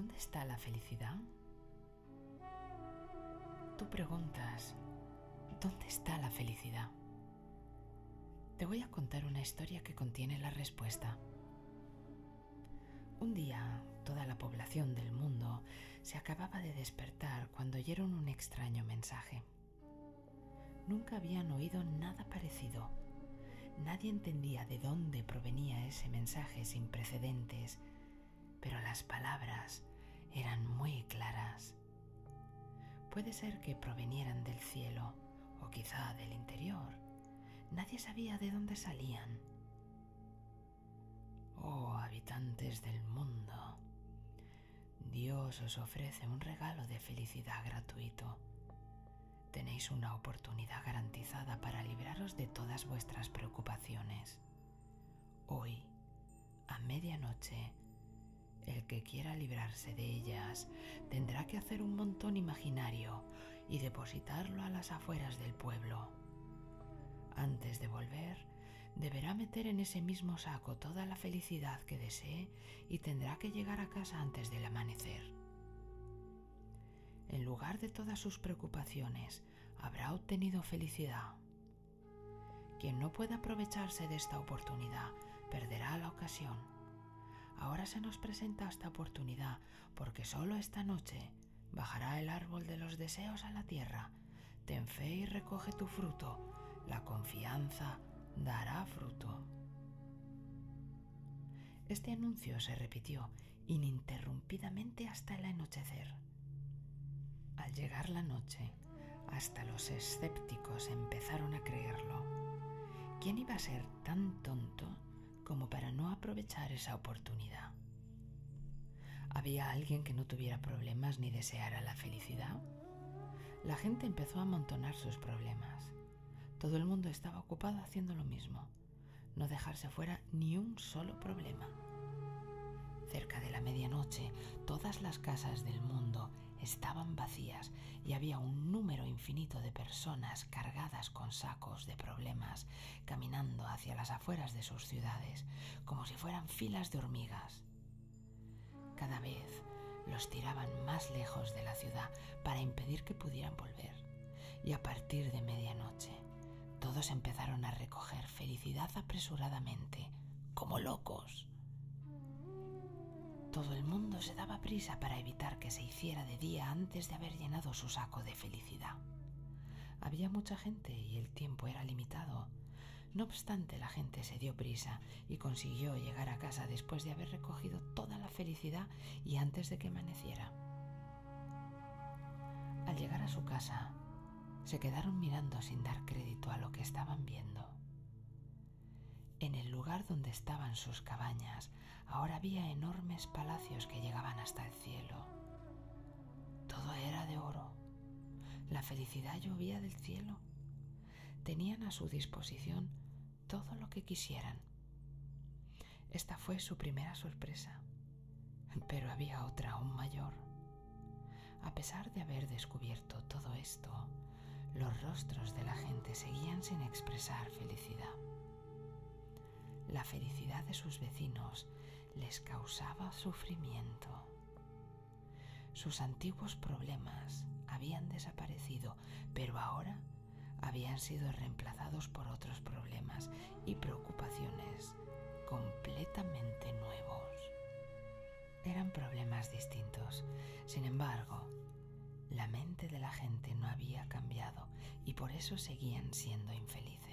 ¿Dónde está la felicidad? Tú preguntas, ¿dónde está la felicidad? Te voy a contar una historia que contiene la respuesta. Un día, toda la población del mundo se acababa de despertar cuando oyeron un extraño mensaje. Nunca habían oído nada parecido. Nadie entendía de dónde provenía ese mensaje sin precedentes, pero las palabras eran muy claras. Puede ser que provenieran del cielo o quizá del interior. Nadie sabía de dónde salían. Oh habitantes del mundo, Dios os ofrece un regalo de felicidad gratuito. Tenéis una oportunidad garantizada para libraros de todas vuestras preocupaciones. Hoy, a medianoche, el que quiera librarse de ellas tendrá que hacer un montón imaginario y depositarlo a las afueras del pueblo. Antes de volver, deberá meter en ese mismo saco toda la felicidad que desee y tendrá que llegar a casa antes del amanecer. En lugar de todas sus preocupaciones, habrá obtenido felicidad. Quien no pueda aprovecharse de esta oportunidad perderá la ocasión Ahora se nos presenta esta oportunidad porque solo esta noche bajará el árbol de los deseos a la tierra. Ten fe y recoge tu fruto. La confianza dará fruto. Este anuncio se repitió ininterrumpidamente hasta el anochecer. Al llegar la noche, hasta los escépticos empezaron a creerlo. ¿Quién iba a ser tan tonto como para no aprovechar esa oportunidad. ¿Había alguien que no tuviera problemas ni deseara la felicidad? La gente empezó a amontonar sus problemas. Todo el mundo estaba ocupado haciendo lo mismo, no dejarse fuera ni un solo problema. Cerca de la medianoche, todas las casas del mundo estaban vacías y había un número infinito de personas cargadas con sacos de problemas caminando hacia las afueras de sus ciudades, como si fueran filas de hormigas. Cada vez los tiraban más lejos de la ciudad para impedir que pudieran volver. Y a partir de medianoche, todos empezaron a recoger felicidad apresuradamente, como locos. Todo el mundo se daba prisa para evitar que se hiciera de día antes de haber llenado su saco de felicidad. Había mucha gente y el tiempo era limitado. No obstante, la gente se dio prisa y consiguió llegar a casa después de haber recogido toda la felicidad y antes de que amaneciera. Al llegar a su casa, se quedaron mirando sin dar crédito a lo que estaban viendo. En el lugar donde estaban sus cabañas Ahora había enormes palacios que llegaban hasta el cielo. Todo era de oro. La felicidad llovía del cielo. Tenían a su disposición todo lo que quisieran. Esta fue su primera sorpresa, pero había otra aún mayor. A pesar de haber descubierto todo esto, los rostros de la gente seguían sin expresar felicidad. La felicidad de sus vecinos les causaba sufrimiento. Sus antiguos problemas habían desaparecido, pero ahora habían sido reemplazados por otros problemas y preocupaciones completamente nuevos. Eran problemas distintos, sin embargo, la mente de la gente no había cambiado y por eso seguían siendo infelices.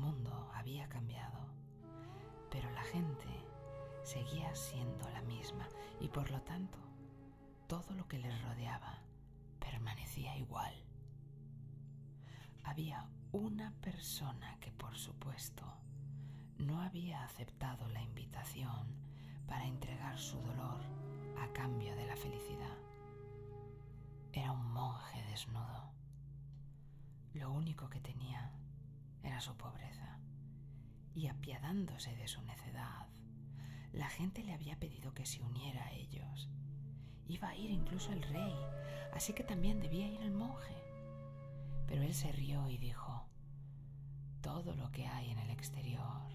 Mundo había cambiado pero la gente seguía siendo la misma y por lo tanto todo lo que les rodeaba permanecía igual. Había una persona que por supuesto no había aceptado la invitación para entregar su dolor a cambio de la felicidad. Era un monje desnudo. Lo único que tenía era su pobreza y apiadándose de su necedad, la gente le había pedido que se uniera a ellos. Iba a ir incluso el rey, así que también debía ir el monje. Pero él se rió y dijo, todo lo que hay en el exterior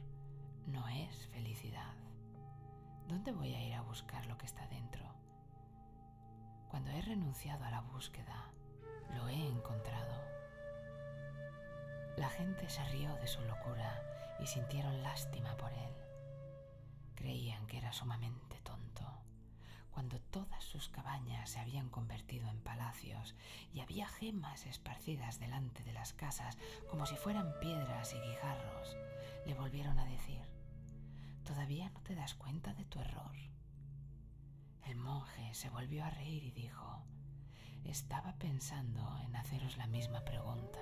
no es felicidad. ¿Dónde voy a ir a buscar lo que está dentro? Cuando he renunciado a la búsqueda, lo he encontrado. La gente se rió de su locura y sintieron lástima por él. Creían que era sumamente tonto, cuando todas sus cabañas se habían convertido en palacios y había gemas esparcidas delante de las casas como si fueran piedras y guijarros, le volvieron a decir, ¿todavía no te das cuenta de tu error? El monje se volvió a reír y dijo, estaba pensando en haceros la misma pregunta.